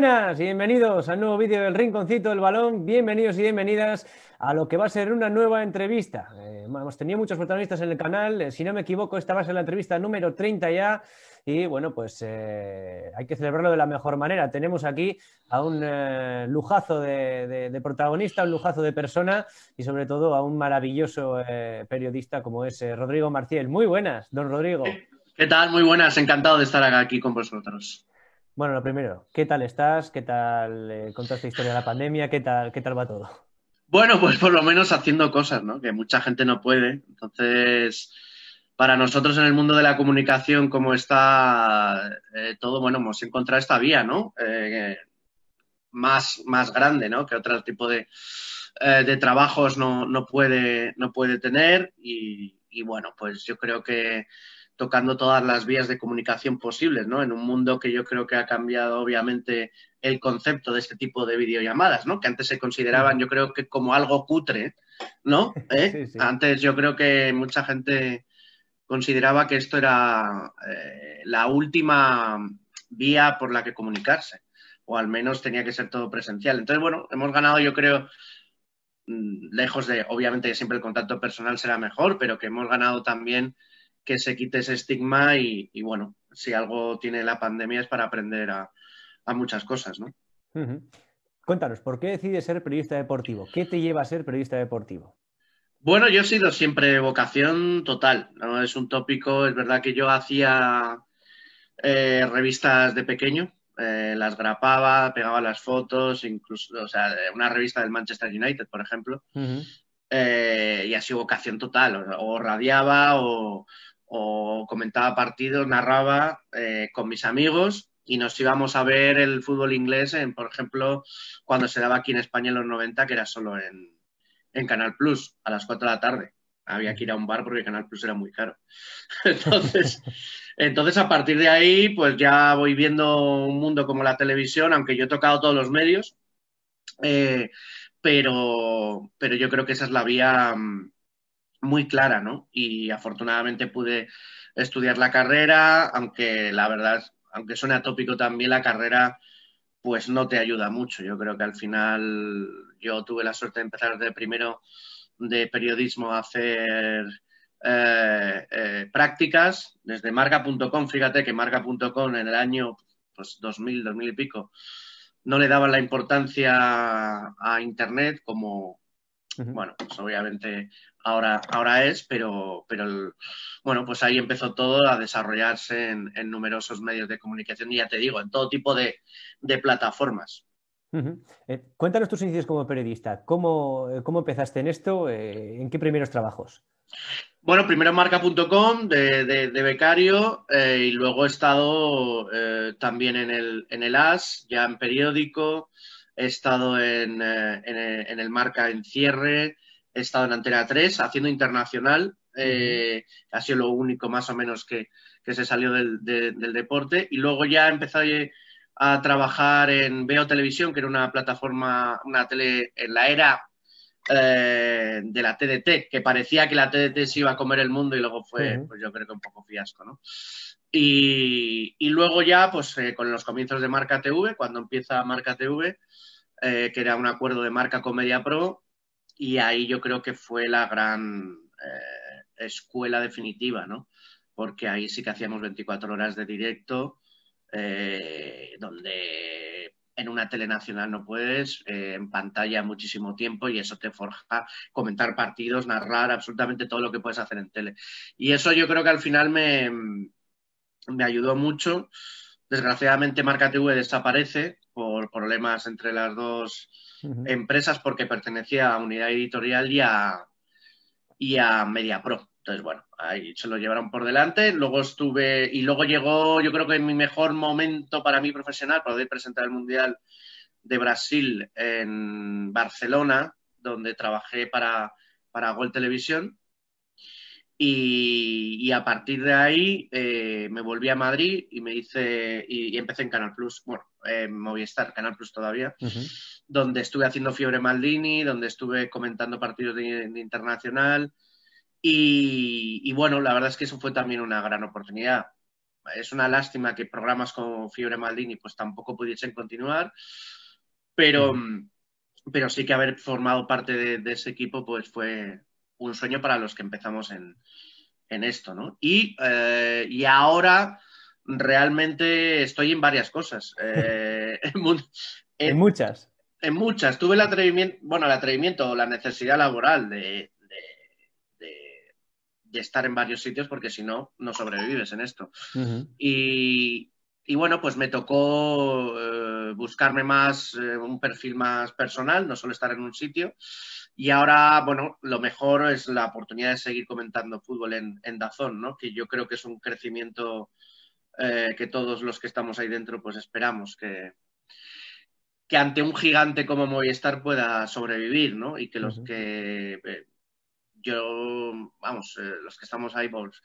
buenas y bienvenidos al nuevo vídeo del Rinconcito del Balón. Bienvenidos y bienvenidas a lo que va a ser una nueva entrevista. Eh, hemos tenido muchos protagonistas en el canal. eh, si no me equivoco, esta va a ser la entrevista número 30 ya. Y bueno, pues eh, hay que celebrarlo de la mejor manera. Tenemos aquí a un eh, lujazo de, de- de protagonista, un lujazo de persona y sobre todo a un maravilloso periodista como es Rodrigo Marciel. Muy buenas, don Rodrigo. ¿Qué tal? Muy buenas, encantado de estar aquí con vosotros. Bueno, lo primero, ¿qué tal estás? ¿Qué tal eh, con historia de la pandemia? ¿Qué tal, qué tal va todo? Bueno, pues por lo menos haciendo cosas, ¿no? Que mucha gente no puede. Entonces, para nosotros en el mundo de la comunicación, como está eh, todo, bueno, hemos encontrado esta vía, ¿no? Eh, más, más grande, ¿no? Que otro tipo de, eh, de trabajos no, no puede, no puede tener. Y bueno, pues yo creo que tocando todas las vías de comunicación posibles, ¿no? En un mundo que yo creo que ha cambiado, obviamente, el concepto de este tipo de videollamadas, ¿no? Que antes se consideraban, yo creo que como algo cutre, ¿no? ¿Eh? Sí, sí. Antes yo creo que mucha gente consideraba que esto era eh, la última vía por la que comunicarse, o al menos tenía que ser todo presencial. Entonces, bueno, hemos ganado, yo creo, mm, lejos de, obviamente siempre el contacto personal será mejor, pero que hemos ganado también que se quite ese estigma y, y, bueno, si algo tiene la pandemia es para aprender a, a muchas cosas, ¿no? Cuéntanos, ¿por qué decides ser periodista deportivo? ¿Qué te lleva a ser periodista deportivo? Bueno, yo he sido siempre vocación total, ¿no? Es un tópico, es verdad que yo hacía eh, revistas de pequeño, eh, las grapaba, pegaba las fotos, incluso, o sea, una revista del Manchester United, por ejemplo, Ujú. eh, y ha sido vocación total, o, o radiaba o, o comentaba partidos, narraba eh, con mis amigos y nos íbamos a ver el fútbol inglés, en, por ejemplo, cuando se daba aquí en España en los 90, que era solo en, en Canal Plus, a las 4 de la tarde. Había que ir a un bar porque Canal Plus era muy caro. Entonces, entonces, a partir de ahí, pues ya voy viendo un mundo como la televisión, aunque yo he tocado todos los medios, eh, pero, pero yo creo que esa es la vía mm, muy clara, ¿no? Y afortunadamente pude estudiar la carrera, aunque la verdad, aunque suene atópico también, la carrera pues no te ayuda mucho. Yo creo que al final yo tuve la suerte de empezar de primero de periodismo a hacer eh, eh, prácticas desde marca.com. Fíjate que marca.com en el año pues 2000, 2000 y pico no le daban la importancia a Internet como, bueno, pues obviamente ahora, ahora es, pero, pero el- bueno, pues ahí empezó todo a desarrollarse en, en numerosos medios de comunicación y ya te digo, en todo tipo de, de plataformas. Eh, cuéntanos tus inicios como periodista. ¿Cómo, cómo empezaste en esto? Eh, ¿en qué primeros trabajos? Bueno, primero marca.com de, de, de becario eh, y luego he estado también en el, en el AS, ya en periódico, he estado en, en, en el marca en cierre, he estado en Antena 3 haciendo internacional, eh, ha sido lo único más o menos que, que se salió del, de- del deporte y luego ya empecé a trabajar en Veo Televisión, que era una plataforma, una tele en la era eh, de la TDT, que parecía que la TDT se iba a comer el mundo y luego fue, pues yo creo que un poco fiasco, ¿no? Y, y luego ya, pues eh, con los comienzos de Marca TV, cuando empieza Marca TV, que era un acuerdo de marca con Media Pro, y ahí yo creo que fue la gran eh, escuela definitiva, ¿no? Porque ahí sí que hacíamos 24 horas de directo, eh, donde en una tele nacional no puedes, eh, en pantalla muchísimo tiempo y eso te forja comentar partidos, narrar absolutamente todo lo que puedes hacer en tele. Y eso yo creo que al final me, me ayudó mucho. Desgraciadamente Marca TV desaparece por problemas entre las dos empresas porque pertenecía a Unidad Editorial y a, y a MediaPro. Entonces, bueno, ahí se lo llevaron por delante. Luego estuve, y luego llegó, yo creo que mi mejor momento para mí profesional, para poder presentar el Mundial de Brasil en Barcelona, donde trabajé para, para Gol Televisión. Y, y a partir de ahí eh, me volví a Madrid y me hice y, y empecé en Canal Plus, bueno, eh, Movistar, Canal Plus todavía, Ujú. donde estuve haciendo Fiebre Maldini, donde estuve comentando partidos de, de internacional. Y, y bueno, la verdad es que eso fue también una gran oportunidad. es una lástima que programas como Fiebre Maldini pues tampoco pudiesen continuar, pero, pero sí que haber formado parte de, ese equipo pues fue un sueño para los que empezamos en, esto, ¿no? Y, eh, y, ahora realmente estoy en varias cosas. Eh, en, muchas. En muchas. Tuve el atrevimiento, bueno, el atrevimiento o la necesidad laboral de, de estar en varios sitios porque si no, no sobrevives en esto. y, bueno, pues me tocó eh, buscarme más, eh, un perfil más personal, no solo estar en un sitio. Y ahora, bueno, lo mejor es la oportunidad de seguir comentando fútbol en, en Dazón, ¿no? Que yo creo que es un crecimiento eh, que todos los que estamos ahí dentro, pues esperamos que, que ante un gigante como Movistar pueda sobrevivir, ¿no? Y que los que yo, vamos, eh, los que estamos ahí, pues,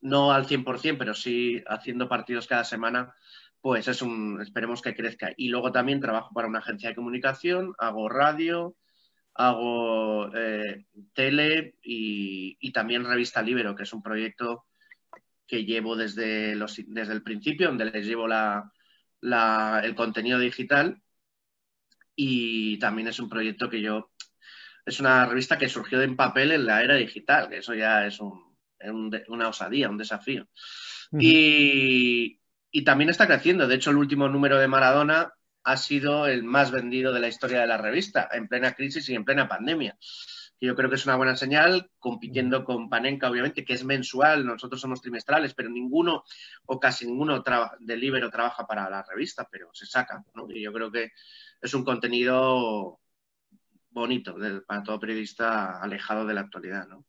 no al 100%, pero sí haciendo partidos cada semana, pues es un, esperemos que crezca. Y luego también trabajo para una agencia de comunicación, hago radio, hago eh, tele y, también Revista Libero, que es un proyecto que llevo desde, los, desde el principio, donde les llevo la, el contenido digital. Y también es un proyecto que yo es una revista que surgió en papel en la era digital, que eso ya es una osadía, un desafío. y, también está creciendo. De hecho, el último número de Maradona ha sido el más vendido de la historia de la revista, en plena crisis y en plena pandemia. Yo creo que es una buena señal, compitiendo con Panenka, obviamente, que es mensual, nosotros somos trimestrales, pero ninguno o casi ninguno del Libero trabaja para la revista, pero se saca. Y yo creo que es un contenido bonito para todo periodista alejado de la actualidad. ¿no?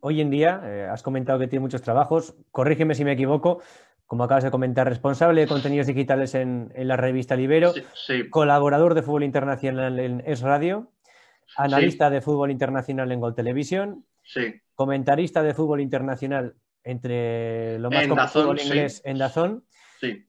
Hoy en día, eh, has comentado que tiene muchos trabajos, corrígeme si me equivoco, como acabas de comentar, responsable de contenidos digitales en, la revista Libero, colaborador de fútbol internacional en Es Radio, analista de fútbol internacional en Gol Televisión, comentarista de fútbol internacional entre lo más común fútbol inglés en Dazón.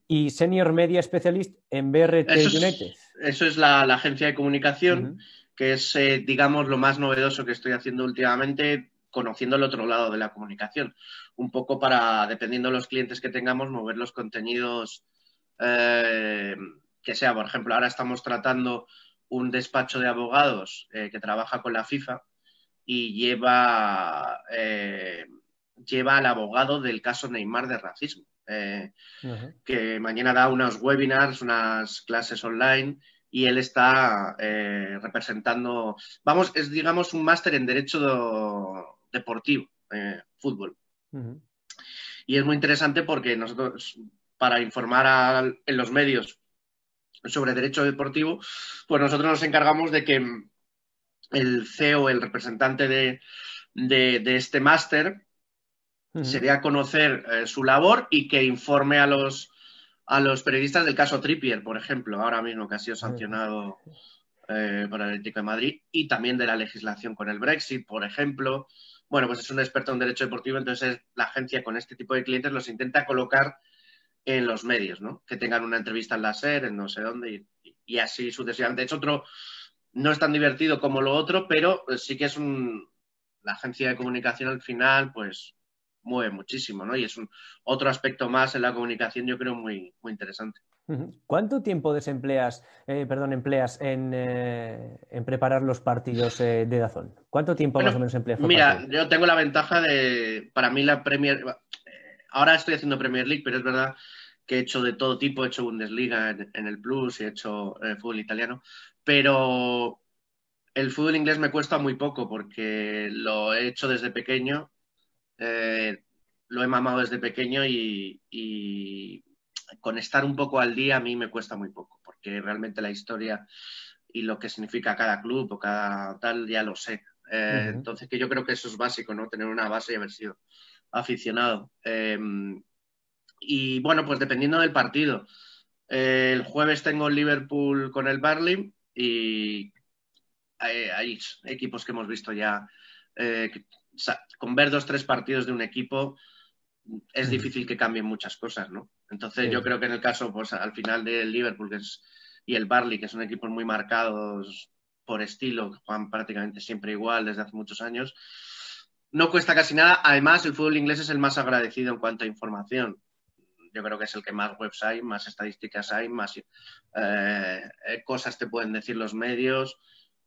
Y Senior Media Specialist en BRT United. eso es la, agencia de comunicación que es, eh, digamos, lo más novedoso que estoy haciendo últimamente, conociendo el otro lado de la comunicación. Un poco para, dependiendo de los clientes que tengamos, mover los contenidos eh, que sea. Por ejemplo, ahora estamos tratando un despacho de abogados eh, que trabaja con la FIFA y lleva, lleva al abogado del caso Neymar de racismo. que mañana da unos webinars, unas clases online y él está eh, representando, vamos, es digamos un máster en Derecho Deportivo, eh, fútbol. Y es muy interesante porque nosotros, para informar en los medios sobre derecho deportivo, pues nosotros nos encargamos de que el CEO, el representante de, este máster, sería conocer eh, su labor y que informe a los a los periodistas del caso Trippier, por ejemplo, ahora mismo que ha sido sancionado eh, por el Atlético de Madrid, y también de la legislación con el Brexit, por ejemplo. Bueno, pues es un experto en derecho deportivo, entonces la agencia con este tipo de clientes los intenta colocar en los medios, ¿no? Que tengan una entrevista en la SER, en no sé dónde, y, así sucesivamente. Es otro, no es tan divertido como lo otro, pero sí que es un, la agencia de comunicación al final, pues mueve muchísimo, ¿no? Y es un otro aspecto más en la comunicación, yo creo, muy, muy interesante. ¿Cuánto tiempo desempleas, eh, perdón, empleas en, eh, en, preparar los partidos eh, de Dazón? ¿Cuánto tiempo más o menos empleas? Mira, yo tengo la ventaja de, para mí la Premier, ahora estoy haciendo Premier League, pero es verdad que he hecho de todo tipo, he hecho Bundesliga en, en el Plus y he hecho fútbol italiano, pero el fútbol inglés me cuesta muy poco porque lo he hecho desde pequeño eh, lo he mamado desde pequeño y, con estar un poco al día a mí me cuesta muy poco, porque realmente la historia y lo que significa cada club o cada tal ya lo sé. Eh, entonces, que yo creo que eso es básico, ¿no? Tener una base y haber sido aficionado. Em, y bueno, pues dependiendo del partido. Eh, el jueves tengo el Liverpool con el Barley y hay, equipos que hemos visto ya con ver dos, tres partidos de un equipo es difícil que cambien muchas cosas, ¿no? Entonces yo creo que en el caso, pues al final del Liverpool y el Barley, que son equipos muy marcados por estilo, que juegan prácticamente siempre igual desde hace muchos años, no cuesta casi nada. Además, el fútbol inglés es el más agradecido en cuanto a información. yo creo que es el que más webs hay, más estadísticas hay, más eh, cosas te pueden decir los medios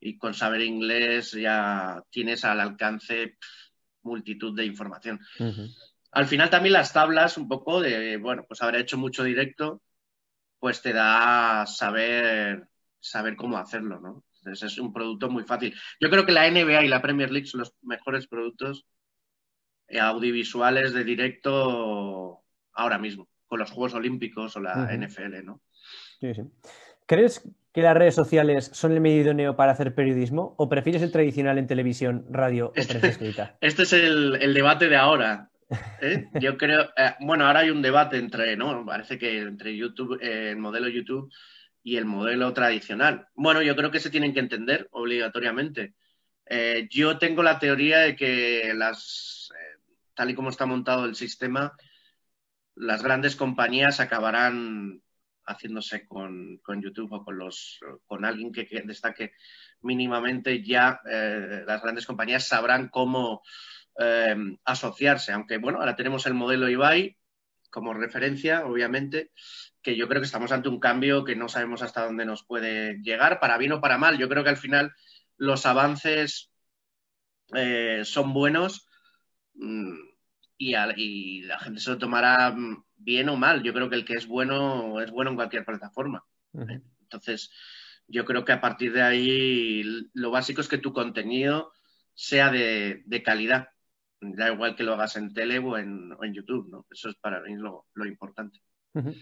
y con saber inglés ya tienes al alcance multitud de información. Al final también las tablas, un poco de, bueno, pues haber hecho mucho directo, pues te da saber, saber cómo hacerlo, ¿no? Entonces es un producto muy fácil. Yo creo que la NBA y la Premier League son los mejores productos audiovisuales de directo ahora mismo, con los Juegos Olímpicos o la NFL, ¿no? Sí, sí. ¿Crees que las redes sociales son el medio idóneo para hacer periodismo o prefieres el tradicional en televisión, radio o este, prensa escrita? Este es el, debate de ahora. ¿eh? Yo creo, eh, bueno, ahora hay un debate entre, ¿no? Parece que entre YouTube, eh, el modelo YouTube y el modelo tradicional. Bueno, yo creo que se tienen que entender obligatoriamente. yo tengo la teoría de que las, tal y como está montado el sistema, las grandes compañías acabarán haciéndose con, YouTube o con, los, con alguien que, destaque mínimamente, ya eh, las grandes compañías sabrán cómo eh, asociarse. Aunque, bueno, ahora tenemos el modelo Ibai como referencia, obviamente, que yo creo que estamos ante un cambio que no sabemos hasta dónde nos puede llegar, para bien o para mal. Yo creo que al final los avances eh, son buenos mm, y, y, la gente se lo tomará mm, bien o mal. Yo creo que el que es bueno es bueno en cualquier plataforma. Entonces, yo creo que a partir de ahí lo básico es que tu contenido sea de, calidad. Da igual que lo hagas en tele o en, YouTube, ¿no? Eso es para mí lo, importante.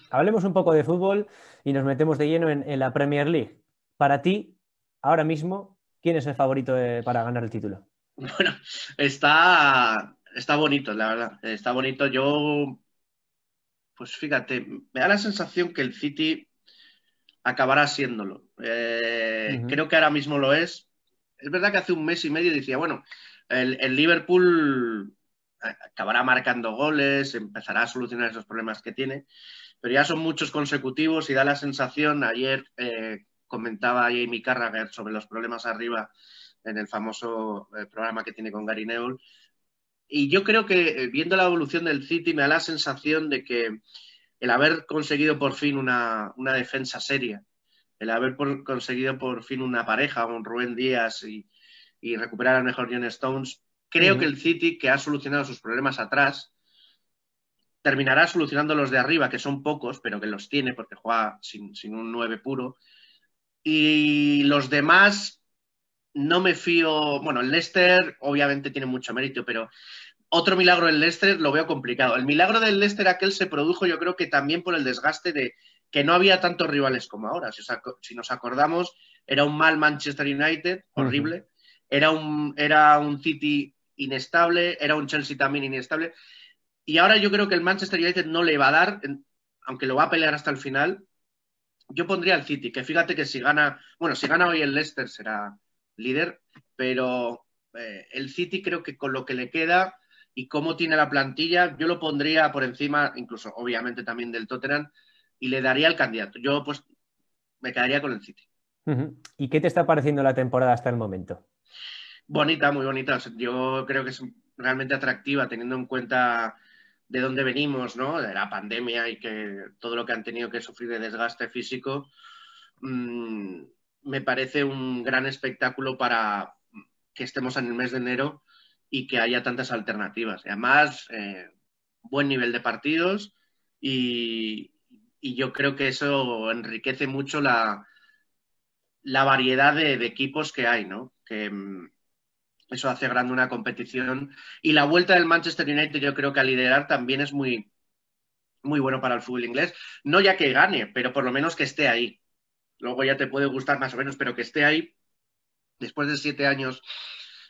Hablemos un poco de fútbol y nos metemos de lleno en, la Premier League. Para ti, ahora mismo, ¿quién es el favorito para ganar el título? Bueno, está, está bonito, la verdad. Está bonito. Yo pues fíjate, me da la sensación que el City acabará siéndolo. Eh, creo que ahora mismo lo es. Es verdad que hace un mes y medio decía, bueno, el, Liverpool acabará marcando goles, empezará a solucionar esos problemas que tiene, pero ya son muchos consecutivos y da la sensación, ayer eh, comentaba Jamie Carragher sobre los problemas arriba en el famoso eh, programa que tiene con Gary Neville, y yo creo que eh, viendo la evolución del City me da la sensación de que el haber conseguido por fin una, defensa seria, el haber conseguido por fin una pareja, un Rubén Díaz y, recuperar al mejor John Stones, creo que el City, que ha solucionado sus problemas atrás, terminará solucionando los de arriba, que son pocos, pero que los tiene porque juega sin, sin un 9 puro. Y los demás no me fío. Bueno, el Leicester obviamente tiene mucho mérito, pero otro milagro del Leicester lo veo complicado. El milagro del Leicester aquel se produjo, yo creo que también por el desgaste de que no había tantos rivales como ahora. Si, nos acordamos, era un mal Manchester United, horrible. era, un, era un City inestable, era un Chelsea también inestable. Y ahora yo creo que el Manchester United no le va a dar, aunque lo va a pelear hasta el final. Yo pondría al City, que fíjate que si gana, bueno, si gana hoy el Leicester será, líder, pero eh, el City creo que con lo que le queda y cómo tiene la plantilla, yo lo pondría por encima, incluso obviamente también del Tottenham, y le daría el candidato. Yo pues me quedaría con el City. ¿Y qué te está pareciendo la temporada hasta el momento? Bonita, muy bonita. Yo creo que es realmente atractiva teniendo en cuenta de dónde venimos, ¿no? De la pandemia y que todo lo que han tenido que sufrir de desgaste físico. Mm, me parece un gran espectáculo para que estemos en el mes de enero y que haya tantas alternativas. Además, eh, buen nivel de partidos y, yo creo que eso enriquece mucho la, la variedad de, equipos que hay, ¿no? Que mm, eso hace grande una competición. Y la vuelta del Manchester United yo creo que a liderar también es muy, muy bueno para el fútbol inglés. No ya que gane, pero por lo menos que esté ahí luego ya te puede gustar más o menos, pero que esté ahí después de siete años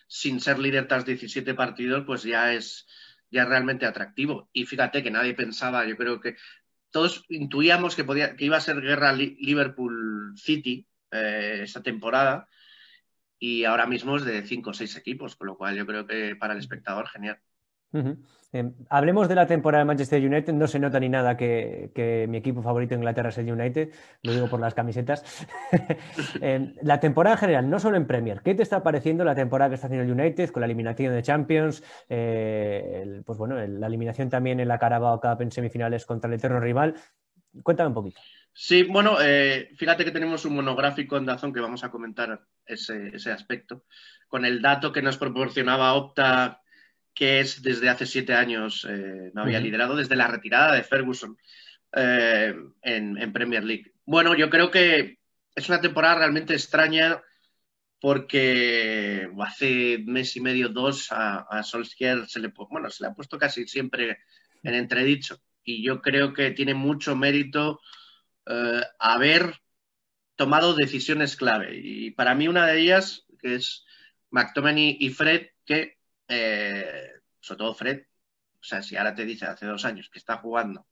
sin ser líder tras 17 partidos, pues ya es, ya realmente atractivo. Y fíjate que nadie pensaba, yo creo que todos intuíamos que, podía, que iba a ser guerra Liverpool City eh, esta temporada y ahora mismo es de cinco o seis equipos, con lo cual yo creo que para el espectador genial. Em, hablemos de la temporada de Manchester United. No se nota ni nada que, mi equipo favorito en Inglaterra es el United, lo digo por las camisetas. Em, la temporada en general, no solo en Premier. ¿Qué te está pareciendo la temporada que está haciendo el United con la eliminación de Champions? Eh, pues bueno, la eliminación también en la Carabao Cup en semifinales contra el eterno rival. Cuéntame un poquito. Sí, bueno, eh, fíjate que tenemos un monográfico en Dazón que vamos a comentar ese, ese aspecto, con el dato que nos proporcionaba Opta que es desde hace siete años eh, no había liderado, desde la retirada de Ferguson eh, en, Premier League. Bueno, yo creo que es una temporada realmente extraña porque hace mes y medio, dos, a, Solskjaer se le, bueno, se le ha puesto casi siempre en entredicho. Y yo creo que tiene mucho mérito eh, haber tomado decisiones clave. Y para mí una de ellas, que es McTominay y Fred, que eh, sobre todo Fred, o sea, si ahora te dice hace dos años que está jugando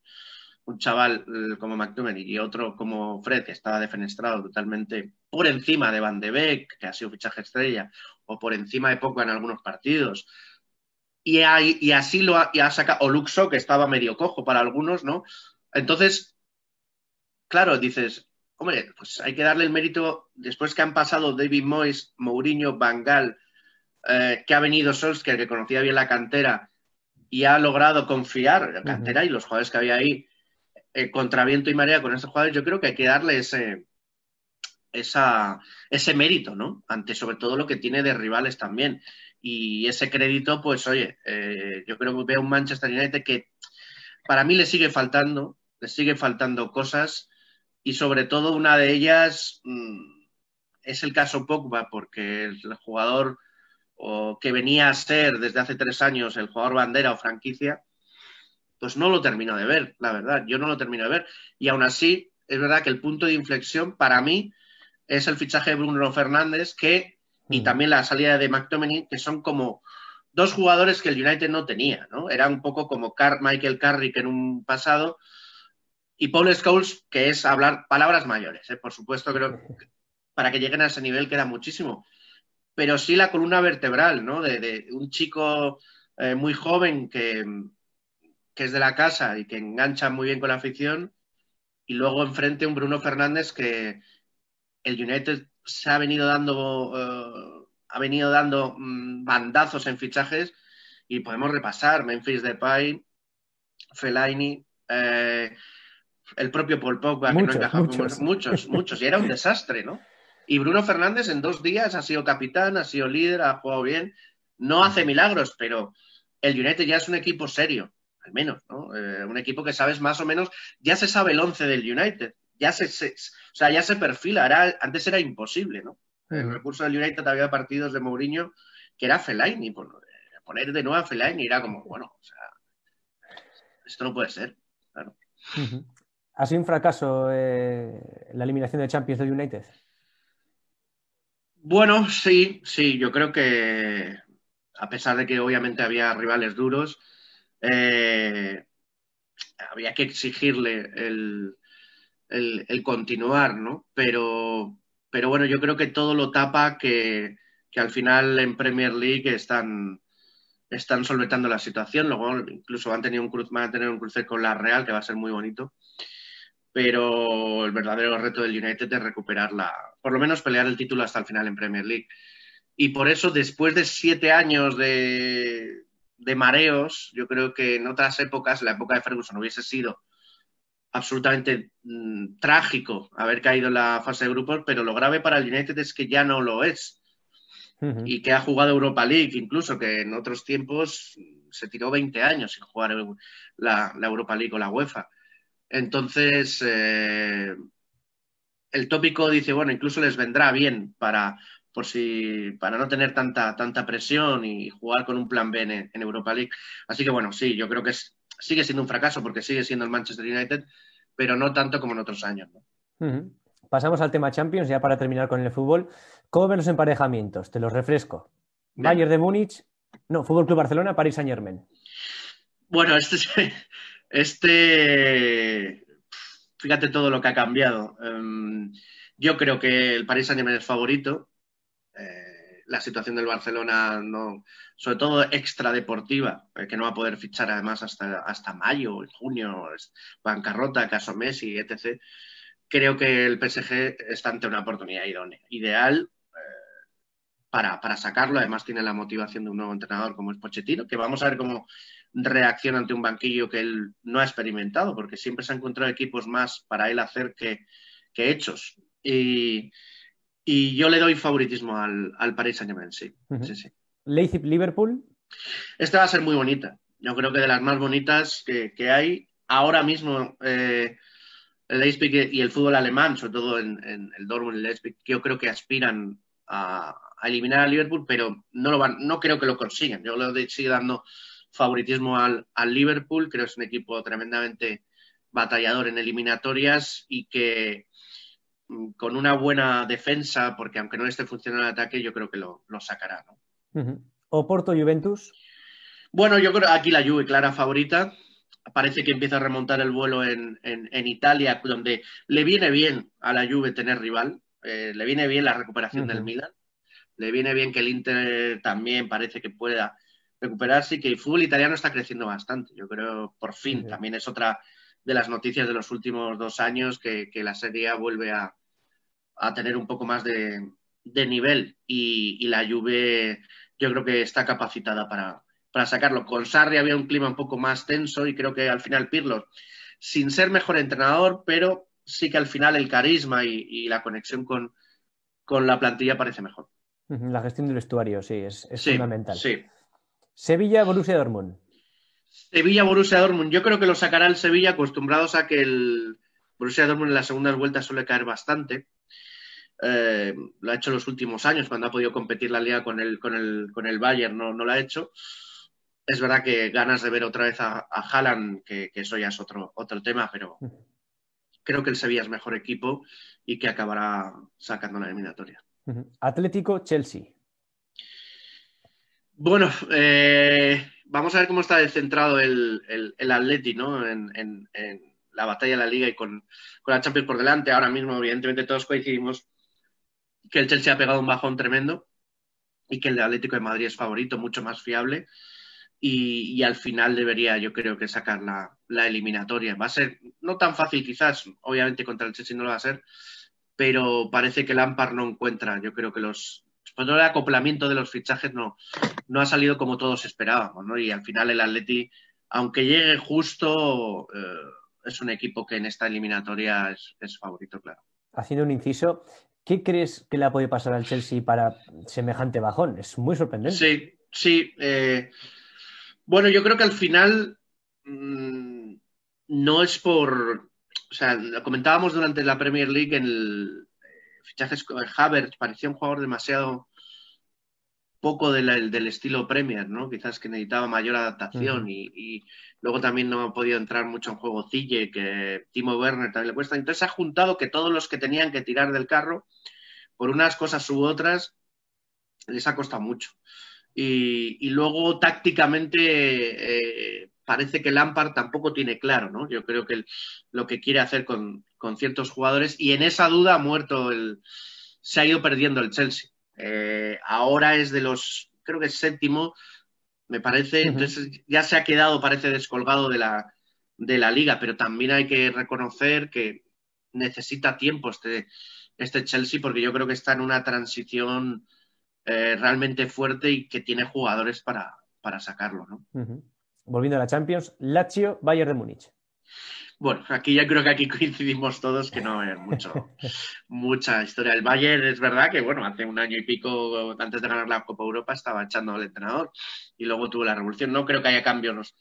un chaval eh, como McTominay y otro como Fred, que estaba defenestrado totalmente por encima de Van de Beek, que ha sido fichaje estrella, o por encima de poco en algunos partidos, y, y así lo ha, sacado, o Luxo, que estaba medio cojo para algunos, ¿no? Entonces, claro, dices, hombre, pues hay que darle el mérito, después que han pasado David Moyes, Mourinho, Bangal, eh, que ha venido Solskjaer, que conocía bien la cantera y ha logrado confiar la cantera y los jugadores que había ahí eh, contra viento y marea con estos jugadores, yo creo que hay que darle ese, ese mérito, ¿no? Ante sobre todo lo que tiene de rivales también. Y ese crédito, pues oye, eh, yo creo que veo un Manchester United que para mí le sigue faltando, le sigue faltando cosas y sobre todo una de ellas mm, es el caso Pogba, porque el jugador o que venía a ser desde hace tres años el jugador bandera o franquicia, pues no lo termino de ver, la verdad, yo no lo termino de ver. Y aún así, es verdad que el punto de inflexión para mí es el fichaje de Bruno Fernández, que, y también la salida de McTominay, que son como dos jugadores que el United no tenía, ¿no? Era un poco como Michael Carrick en un pasado, y Paul Scholes, que es hablar palabras mayores, ¿eh? por supuesto, creo que para que lleguen a ese nivel queda muchísimo pero sí la columna vertebral, ¿no? De, un chico eh, muy joven que, es de la casa y que engancha muy bien con la afición, y luego enfrente un Bruno Fernández que el United se ha venido dando, eh, ha venido dando mm, bandazos en fichajes y podemos repasar Memphis Depay, Fellaini, eh, el propio Paul Pogba, que no encajaba muchos. muchos, muchos, y era un desastre, ¿no? Y Bruno Fernández en dos días ha sido capitán, ha sido líder, ha jugado bien. No hace milagros, pero el United ya es un equipo serio, al menos, ¿no? Eh, un equipo que sabes más o menos, ya se sabe el once del United, ya se, o sea, ya se perfila. antes era imposible, ¿no? El recurso del United había partidos de Mourinho que era Fellaini, poner de nuevo a Fellaini era como, bueno, o sea, esto no puede ser, claro. ¿Ha sido un fracaso eh, la eliminación de Champions del United? Bueno, sí, sí, yo creo que a pesar de que obviamente había rivales duros, eh, había que exigirle el, continuar, ¿no? Pero, pero bueno, yo creo que todo lo tapa que, al final en Premier League están, están solventando la situación. Luego incluso han tenido un van a tener un cruce con la Real que va a ser muy bonito pero el verdadero reto del United es recuperarla, por lo menos pelear el título hasta el final en Premier League. Y por eso, después de siete años de, mareos, yo creo que en otras épocas, la época de Ferguson, hubiese sido absolutamente mm, trágico haber caído en la fase de grupos, pero lo grave para el United es que ya no lo es. Y que ha jugado Europa League, incluso que en otros tiempos se tiró 20 años sin jugar la, la Europa League o la UEFA. Entonces, eh, el tópico dice, bueno, incluso les vendrá bien para, por si, para no tener tanta, tanta presión y jugar con un plan B en, Europa League. Así que bueno, sí, yo creo que sigue siendo un fracaso porque sigue siendo el Manchester United, pero no tanto como en otros años. Pasamos al tema Champions, ya para terminar con el fútbol. ¿Cómo ven los emparejamientos? Te los refresco. Bayern de Múnich, no, Fútbol Club Barcelona, París Saint Germain. Bueno, este es, este, fíjate todo lo que ha cambiado. Em, yo creo que el Paris Saint-Germain es favorito. Eh, la situación del Barcelona, sobre todo extradeportiva, eh, que no va a poder fichar además hasta, hasta mayo, junio, bancarrota, caso Messi, etc. Creo que el PSG está ante una oportunidad idónea, ideal para, para, sacarlo. Además, tiene la motivación de un nuevo entrenador como es Pochettino, que vamos a ver cómo reacciona ante un banquillo que él no ha experimentado, porque siempre se ha encontrado equipos más para él hacer que, que hechos. Y, y yo le doy favoritismo al, al Paris Saint-Germain, sí. sí, sí. Leipzig-Liverpool. Esta va a ser muy bonita. Yo creo que de las más bonitas que, que hay ahora mismo, eh, el Leipzig y el fútbol alemán, sobre todo en, en el Dortmund y el Leipzig, yo creo que aspiran a, a, eliminar a Liverpool, pero no lo van, no creo que lo consigan. Yo le sigo dando favoritismo al, al Liverpool, creo que es un equipo tremendamente batallador en eliminatorias y que Mm, con una buena defensa, porque aunque no esté funcionando el ataque, yo creo que lo, lo sacará. ¿no? Uh -huh. ¿Oporto Juventus? Bueno, yo creo aquí la Juve, clara favorita. Parece que empieza a remontar el vuelo en, en, en Italia, donde le viene bien a la Juve tener rival. Eh, le viene bien la recuperación uh -huh. del Milan. Le viene bien que el Inter también parece que pueda recuperarse y que el fútbol italiano está creciendo bastante. Yo creo, por fin, también es otra de las noticias de los últimos dos años que, que la Serie A vuelve a, a tener un poco más de, de nivel y, y, la Juve yo creo que está capacitada para, para, sacarlo. Con Sarri había un clima un poco más tenso y creo que al final Pirlo, sin ser mejor entrenador, pero sí que al final el carisma y, y la conexión con, con, la plantilla parece mejor. La gestión del vestuario, sí, es, es sí, fundamental. Sí. Sevilla, Borussia Dortmund. Sevilla, Borussia Dortmund. Yo creo que lo sacará el Sevilla acostumbrados a que el Borussia Dortmund en las segundas vueltas suele caer bastante eh, lo ha hecho en los últimos años, cuando ha podido competir la liga con el, con el, con el Bayern, no, no lo ha hecho. Es verdad que ganas de ver otra vez a, a Haaland, que, que, eso ya es otro, otro tema, pero creo que el Sevilla es mejor equipo y que acabará sacando la eliminatoria. Atlético, Chelsea. Bueno, eh, vamos a ver cómo está centrado el, el, Atleti, ¿no? En, en, en, la batalla de la Liga y con, con la Champions por delante. Ahora mismo, evidentemente, todos coincidimos que el Chelsea ha pegado un bajón tremendo y que el Atlético de Madrid es favorito, mucho más fiable. Y, y al final debería, yo creo que sacar la, la, eliminatoria. Va a ser no tan fácil, quizás, obviamente contra el Chelsea no lo va a ser, pero parece que Lampard no encuentra. Yo creo que los. Después del acoplamiento de los fichajes no, no ha salido como todos esperábamos, ¿no? Y al final el Atleti, aunque llegue justo, eh, es un equipo que en esta eliminatoria es, es favorito, claro. Haciendo un inciso, ¿Qué crees que le ha podido pasar al Chelsea para semejante bajón? Es muy sorprendente. Sí, sí. Eh, bueno, yo creo que al final mmm, no es por. O sea, lo comentábamos durante la Premier League en el eh, fichajes con Havertz, parecía un jugador demasiado poco de la, del estilo Premier, ¿no? Quizás que necesitaba mayor adaptación uh -huh. y, y, luego también no ha podido entrar mucho en juego Cille, que Timo Werner también le cuesta. Entonces ha juntado que todos los que tenían que tirar del carro, por unas cosas u otras, les ha costado mucho. Y, y luego tácticamente eh, parece que Lampard tampoco tiene claro, ¿no? Yo creo que el, lo que quiere hacer con, con, ciertos jugadores y en esa duda ha muerto el, se ha ido perdiendo el Chelsea. Eh, ahora es de los, creo que es séptimo, me parece, uh -huh. entonces ya se ha quedado, parece, descolgado de la, de la liga, pero también hay que reconocer que necesita tiempo este, este Chelsea porque yo creo que está en una transición eh, realmente fuerte y que tiene jugadores para, para sacarlo. ¿no? Uh -huh. Volviendo a la Champions, Lazio, Bayern de Múnich. Bueno, aquí ya creo que aquí coincidimos todos que no hay mucho, mucha historia. El Bayern es verdad que, bueno, hace un año y pico, antes de ganar la Copa Europa, estaba echando al entrenador y luego tuvo la revolución. No creo que haya cambios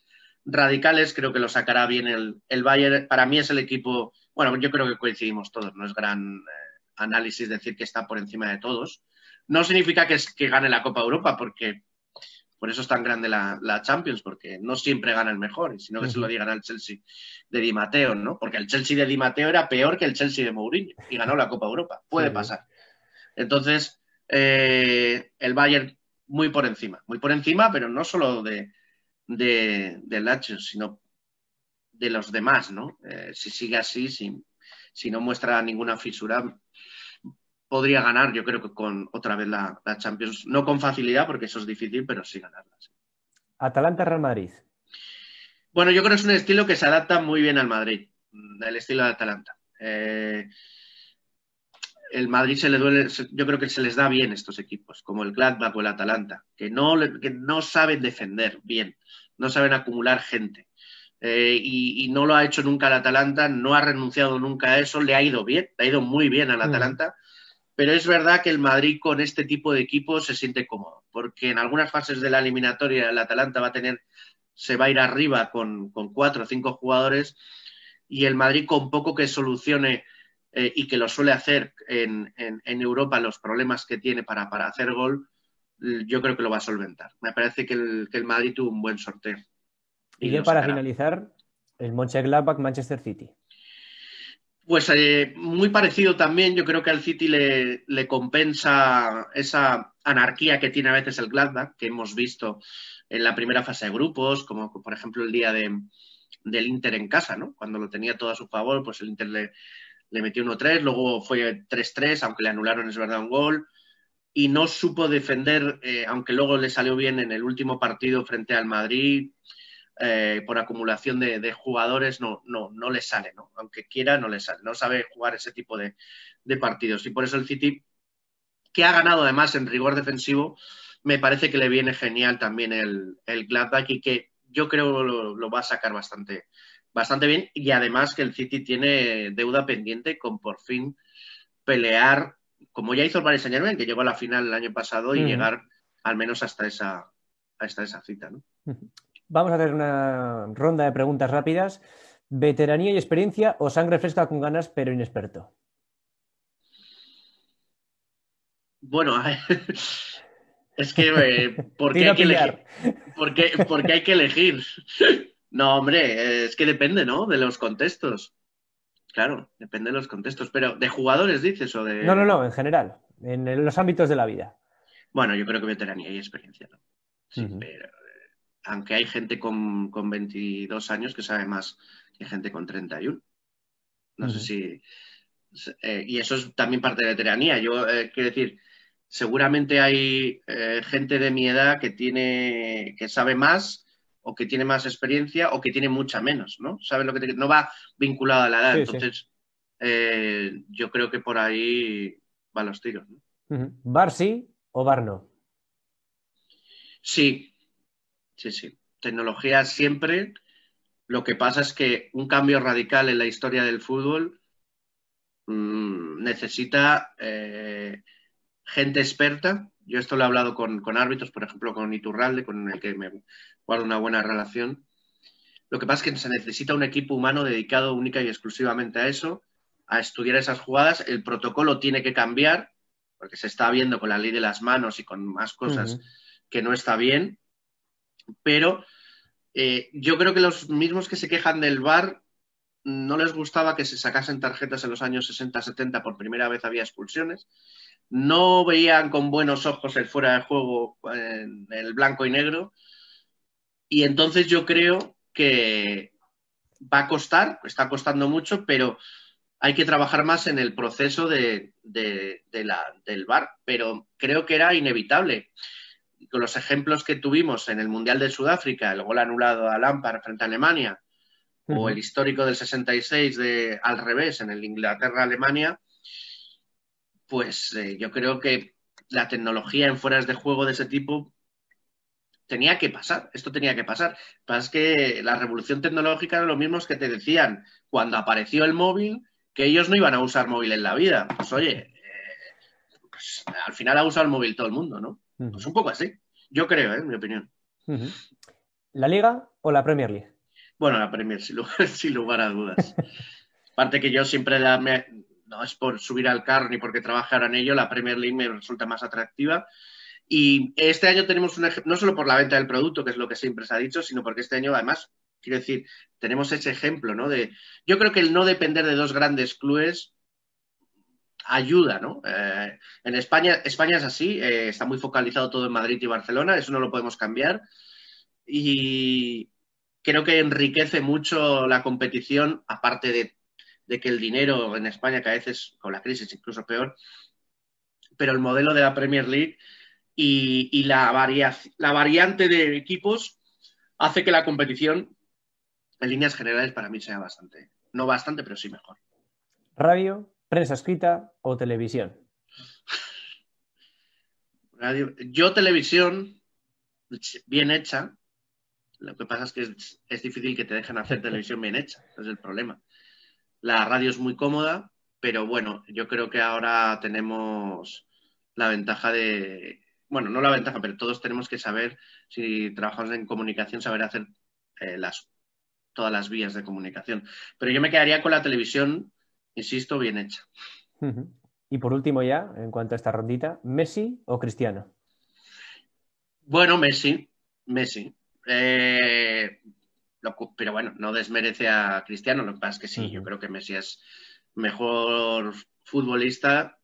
radicales, creo que lo sacará bien el, el Bayern. Para mí es el equipo, bueno, yo creo que coincidimos todos, no es gran eh, análisis decir que está por encima de todos. No significa que, es, que gane la Copa Europa, porque por eso es tan grande la, la, Champions, porque no siempre gana el mejor, sino que uh -huh. se lo digan al Chelsea de Di Matteo, ¿no? Porque el Chelsea de Di Matteo era peor que el Chelsea de Mourinho y ganó la Copa Europa. Puede uh -huh. pasar. Entonces, eh, el Bayern muy por encima, muy por encima, pero no solo de, de, de Lazio, sino de los demás, ¿no? Eh, si sigue así, si, si no muestra ninguna fisura, podría ganar, yo creo que con otra vez la, Champions, no con facilidad, porque eso es difícil, pero sí ganarla. Atalanta-Real Madrid. Bueno, yo creo que es un estilo que se adapta muy bien al Madrid, el estilo de Atalanta. Eh, el Madrid se le duele, yo creo que se les da bien estos equipos, como el Gladbach o el Atalanta, que no, que no saben defender bien, no saben acumular gente. Eh, y, no lo ha hecho nunca el Atalanta, no ha renunciado nunca a eso, le ha ido bien, le ha ido muy bien al mm. Pero es verdad que el Madrid con este tipo de equipos se siente cómodo, porque en algunas fases de la eliminatoria el Atalanta va a tener, se va a ir arriba con, cuatro o cinco jugadores y el Madrid con poco que solucione eh, y que lo suele hacer en, Europa los problemas que tiene para, hacer gol, yo creo que lo va a solventar. Me parece que el, que el Madrid tuvo un buen sorteo. Y, yo para finalizar, el Mönchengladbach-Manchester City. Pues eh, muy parecido también, yo creo que al City le, compensa esa anarquía que tiene a veces el Gladbach, que hemos visto en la primera fase de grupos, como por ejemplo el día de, del Inter en casa, ¿no? Cuando lo tenía todo a su favor, pues el Inter le, metió 1-3, luego fue 3-3, aunque le anularon, es verdad, un gol, y no supo defender, eh, aunque luego le salió bien en el último partido frente al Madrid, eh, por acumulación de, jugadores no, no, no le sale, ¿no? Aunque quiera, no le sale. No sabe jugar ese tipo de, partidos. Y por eso el City, que ha ganado además en rigor defensivo, me parece que le viene genial también el, el Gladbach y que yo creo lo, lo va a sacar bastante, bastante bien. Y además que el City tiene deuda pendiente con por fin pelear, como ya hizo el Paris Saint Germain, que llegó a la final el año pasado y llegar al menos hasta esa, hasta esa cita, ¿no? Vamos a hacer una ronda de preguntas rápidas. ¿Veteranía y experiencia o sangre fresca con ganas pero inexperto? Bueno, es que eh, ¿por, qué hay que elegir? ¿Por, hay que elegir? No, hombre, es que depende, ¿no? De los contextos. Claro, depende de los contextos. Pero, ¿de jugadores dices o de.? No, no, no, en general, en los ámbitos de la vida. Bueno, yo creo que veteranía y experiencia, ¿no? Sí, pero aunque hay gente con, 22 años que sabe más que gente con 31. No sé si... Eh, y eso es también parte de la tiranía. Yo eh, quiero decir, seguramente hay eh, gente de mi edad que tiene, que sabe más o que tiene más experiencia o que tiene mucha menos, ¿no? Sabe lo que no va vinculado a la edad. Entonces, yo creo que por ahí van los tiros. ¿no? ¿Bar sí o bar no? Sí, sí, sí. Tecnología siempre. Lo que pasa es que un cambio radical en la historia del fútbol mm, necesita eh, gente experta. Yo esto lo he hablado con, árbitros, por ejemplo, con Iturralde, con el que me guardo una buena relación. Lo que pasa es que se necesita un equipo humano dedicado única y exclusivamente a eso, a estudiar esas jugadas. El protocolo tiene que cambiar, porque se está viendo con la ley de las manos y con más cosas que no está bien pero eh, yo creo que los mismos que se quejan del VAR no les gustaba que se sacasen tarjetas en los años 60-70, por primera vez había expulsiones. No veían con buenos ojos el fuera de juego en el blanco y negro. Y entonces yo creo que va a costar, está costando mucho, pero hay que trabajar más en el proceso de, del VAR. Pero creo que era inevitable con los ejemplos que tuvimos en el Mundial de Sudáfrica, el gol anulado a Lampard frente a Alemania, o el histórico del 66 de al revés en el Inglaterra-Alemania, pues eh, yo creo que la tecnología en fueras de juego de ese tipo tenía que pasar, esto tenía que pasar. Pasa es que la revolución tecnológica era lo mismo que te decían cuando apareció el móvil, que ellos no iban a usar móvil en la vida. Pues oye, eh, pues, al final ha usado el móvil todo el mundo, ¿no? Pues un poco así. Yo creo, ¿eh? en mi opinión. ¿La Liga o la Premier League? Bueno, la Premier, sin lugar, a dudas. Aparte que yo siempre la, no es por subir al carro ni porque trabajara en ello, la Premier League me resulta más atractiva. Y este año tenemos un ejemplo, no solo por la venta del producto, que es lo que siempre se ha dicho, sino porque este año además, quiero decir, tenemos ese ejemplo, ¿no? De, yo creo que el no depender de dos grandes clubes ayuda, ¿no? Eh, en España, España es así, eh, está muy focalizado todo en Madrid y Barcelona, eso no lo podemos cambiar. Y creo que enriquece mucho la competición, aparte de, que el dinero en España, que a veces con la crisis incluso peor, pero el modelo de la Premier League y, la, la variante de equipos hace que la competición, en líneas generales, para mí sea bastante, no bastante, pero sí mejor. Radio, prensa escrita o televisión. Radio, yo televisión, bien hecha, lo que pasa es que es, difícil que te dejen hacer televisión bien hecha, ese es el problema. La radio es muy cómoda, pero bueno, yo creo que ahora tenemos la ventaja de, bueno, no la ventaja, pero todos tenemos que saber, si trabajamos en comunicación, saber hacer eh, las, todas las vías de comunicación. Pero yo me quedaría con la televisión, insisto, bien hecha. Y por último ya, en cuanto a esta rondita, ¿Messi o Cristiano? Bueno, Messi, Messi. Eh, pero bueno, no desmerece a Cristiano, lo que pasa es que sí, yo creo que Messi es mejor futbolista,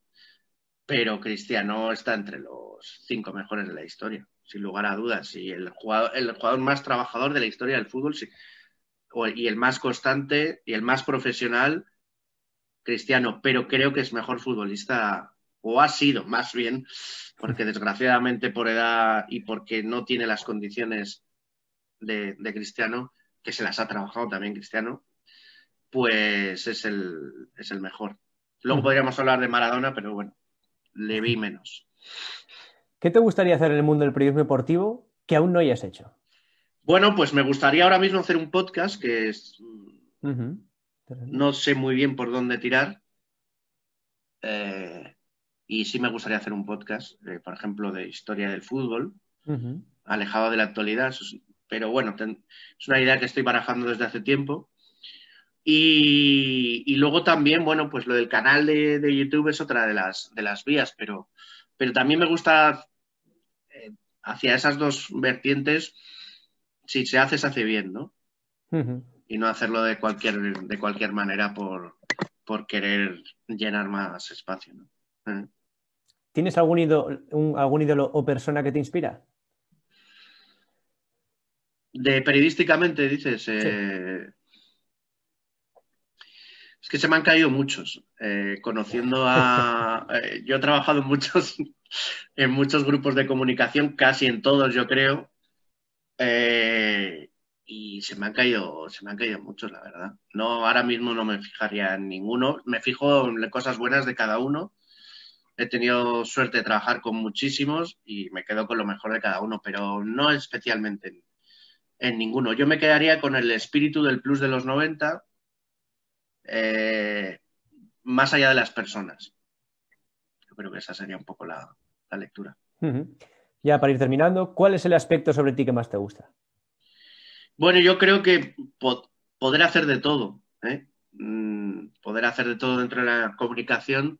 pero Cristiano está entre los cinco mejores de la historia, sin lugar a dudas. Y el jugador, el jugador más trabajador de la historia del fútbol, sí, y el más constante y el más profesional, Cristiano, pero creo que es mejor futbolista, o ha sido más bien, porque desgraciadamente por edad y porque no tiene las condiciones de, Cristiano, que se las ha trabajado también Cristiano, pues es el, es el mejor. Luego mm. podríamos hablar de Maradona, pero bueno, le vi menos. ¿Qué te gustaría hacer en el mundo del periodismo deportivo que aún no hayas hecho? Bueno, pues me gustaría ahora mismo hacer un podcast que es... No sé muy bien por dónde tirar. Eh, y sí me gustaría hacer un podcast, eh, por ejemplo, de historia del fútbol, alejado de la actualidad, pero bueno, es una idea que estoy barajando desde hace tiempo. Y, luego también, bueno, pues lo del canal de, YouTube es otra de las, de las vías, pero, pero también me gusta eh, hacia esas dos vertientes, si se hace, se hace bien, ¿no? Y no hacerlo de cualquier, de cualquier manera por, por querer llenar más espacio, ¿no? ¿Tienes algún ídolo, algún ídolo o persona que te inspira? De periodísticamente, dices. Eh, es que se me han caído muchos. Eh, conociendo a. Eh, yo he trabajado en muchos, en muchos grupos de comunicación, casi en todos, yo creo. Y se me han caído, se me han caído muchos, la verdad. No, ahora mismo no me fijaría en ninguno. Me fijo en cosas buenas de cada uno he tenido suerte de trabajar con muchísimos y me quedo con lo mejor de cada uno, pero no especialmente en, ninguno. Yo me quedaría con el espíritu del plus de los 90, eh, más allá de las personas. Yo creo que esa sería un poco la, lectura. Ya para ir terminando, ¿cuál es el aspecto sobre ti que más te gusta? Bueno, yo creo que poder hacer de todo, ¿eh? mm, poder hacer de todo dentro de la comunicación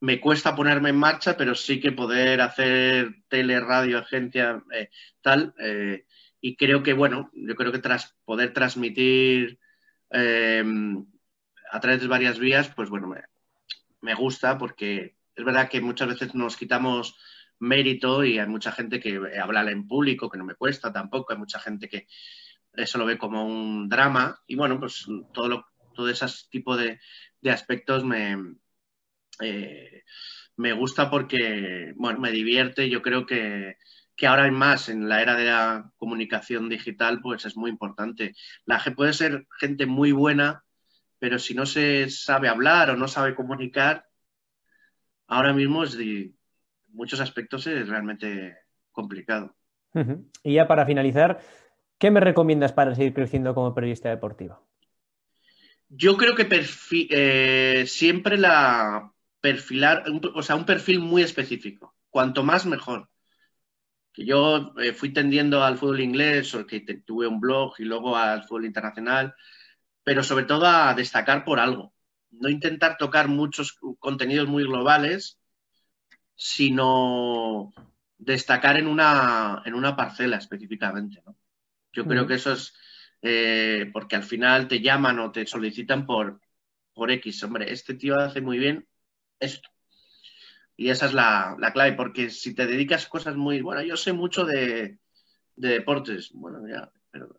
me cuesta ponerme en marcha, pero sí que poder hacer tele, radio, agencia, eh, tal. Eh, y creo que, bueno, yo creo que tras poder transmitir em, a través de varias vías, pues bueno, me, gusta porque es verdad que muchas veces nos quitamos mérito y hay mucha gente que habla en público, que no me cuesta tampoco, hay mucha gente que eso lo ve como un drama y bueno, pues todo, lo, todo ese tipo de aspectos me, eh, me gusta porque, bueno, me divierte. Yo creo que, ahora hay más en la era de la comunicación digital, pues es muy importante. La puede ser gente muy buena, pero si no se sabe hablar o no sabe comunicar, ahora mismo es de muchos aspectos es realmente complicado. Y ya para finalizar, ¿qué me recomiendas para seguir creciendo como periodista deportivo? Yo creo que eh, siempre la perfilar, o sea, un perfil muy específico. Cuanto más, mejor. Que yo eh, fui tendiendo al fútbol inglés, o que tuve un blog y luego al fútbol internacional, pero sobre todo a destacar por algo. No intentar tocar muchos contenidos muy globales, sino destacar en una, en una parcela específicamente. Yo creo que eso es eh, porque al final te llaman o te solicitan por, por X. Hombre, este tío hace muy bien esto. Y esa es la, clave, porque si te dedicas a cosas muy, bueno, yo sé mucho de, deportes, bueno, ya, pero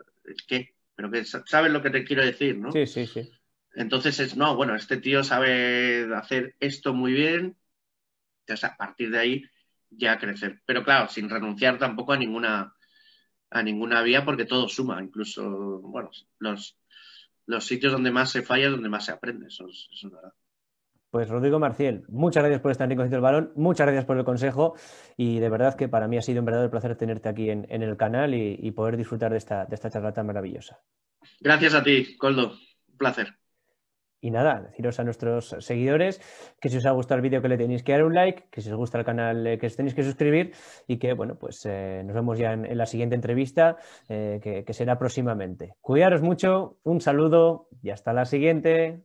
¿qué? Pero que sabes lo que te quiero decir, ¿no? Sí, sí, sí. Entonces es, no, bueno, este tío sabe hacer esto muy bien Entonces, a partir de ahí ya crecer. Pero claro, sin renunciar tampoco a ninguna, a ninguna vía porque todo suma. Incluso, bueno, los, los sitios donde más se falla es donde más se aprende. Eso es, eso es verdad. Pues Rodrigo Marciel, muchas gracias por estar en Rincón del Balón, muchas gracias por el consejo y de verdad que para mí ha sido un verdadero placer tenerte aquí en, el canal y, poder disfrutar de esta, de esta charla tan maravillosa. Gracias a ti, Coldo. Un placer. Y nada, deciros a nuestros seguidores que si os ha gustado el vídeo que le tenéis que dar un like, que si os gusta el canal eh, que os tenéis que suscribir y que bueno, pues eh, nos vemos ya en, la siguiente entrevista eh, que será próximamente. Cuidaros mucho, un saludo y hasta la siguiente.